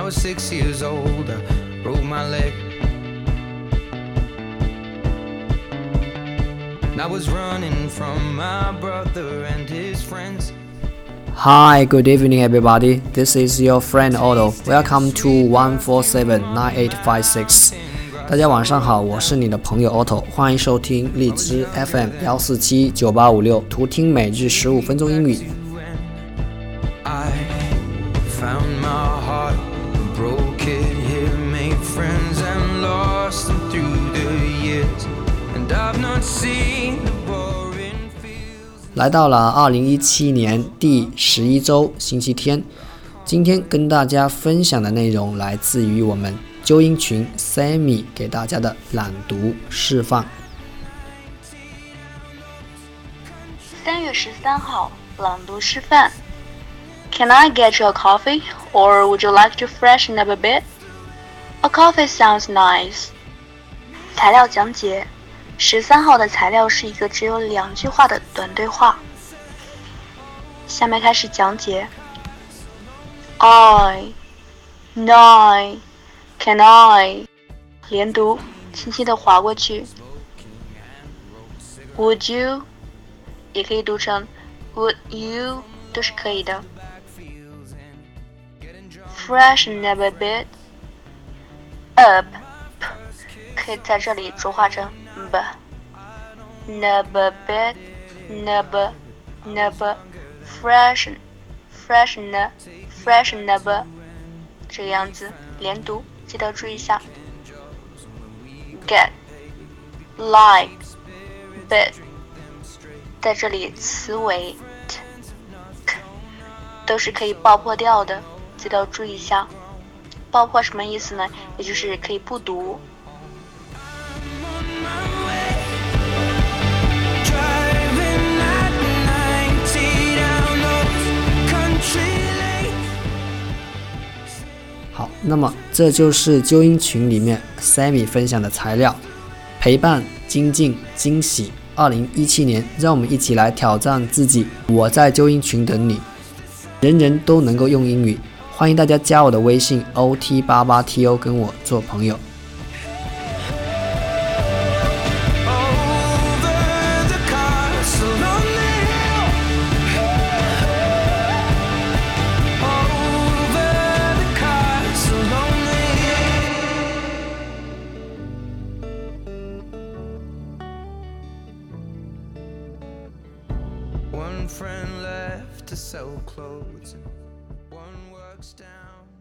I was six years old, I broke my leg. And I was running from my brother and his friends. Hi, good evening, everybody. This is your friend Otto. Welcome to one four seven nine eight five six. 大家晚上好，我是你的朋友 Otto，欢迎收听荔枝 FM 幺四七九八五六，图听每日十五分钟英语。 I found my 来到了二零一七年第十一周星期天，今天跟大家分享的内容来自于我们纠音群 Sammy 给大家的朗读示范。三月十三号朗读示范。Can I get you a coffee, or would you like to freshen up a bit? A coffee sounds nice. 材料讲解：十三号的材料是一个只有两句话的短对话。下面开始讲解。I, nine, can I？连读，轻轻的划过去。Would you？也可以读成 Would you？都是可以的。Freshen up a bit。up，可以在这里浊化成 b。Nub a bit, nub, nub, freshen, freshen, freshen up，这个样子连读，记得注意一下。Get, like, bit，在这里词尾 t, k 都是可以爆破掉的，记得注意一下。爆破什么意思呢？也就是可以不读。好，那么这就是纠音群里面 Sammy 分享的材料，陪伴、精进、惊喜。二零一七年，让我们一起来挑战自己。我在纠音群等你，人人都能够用英语。欢迎大家加我的微信 ot 八八 to 跟我做朋友。One friend left to sell clothes, one works down.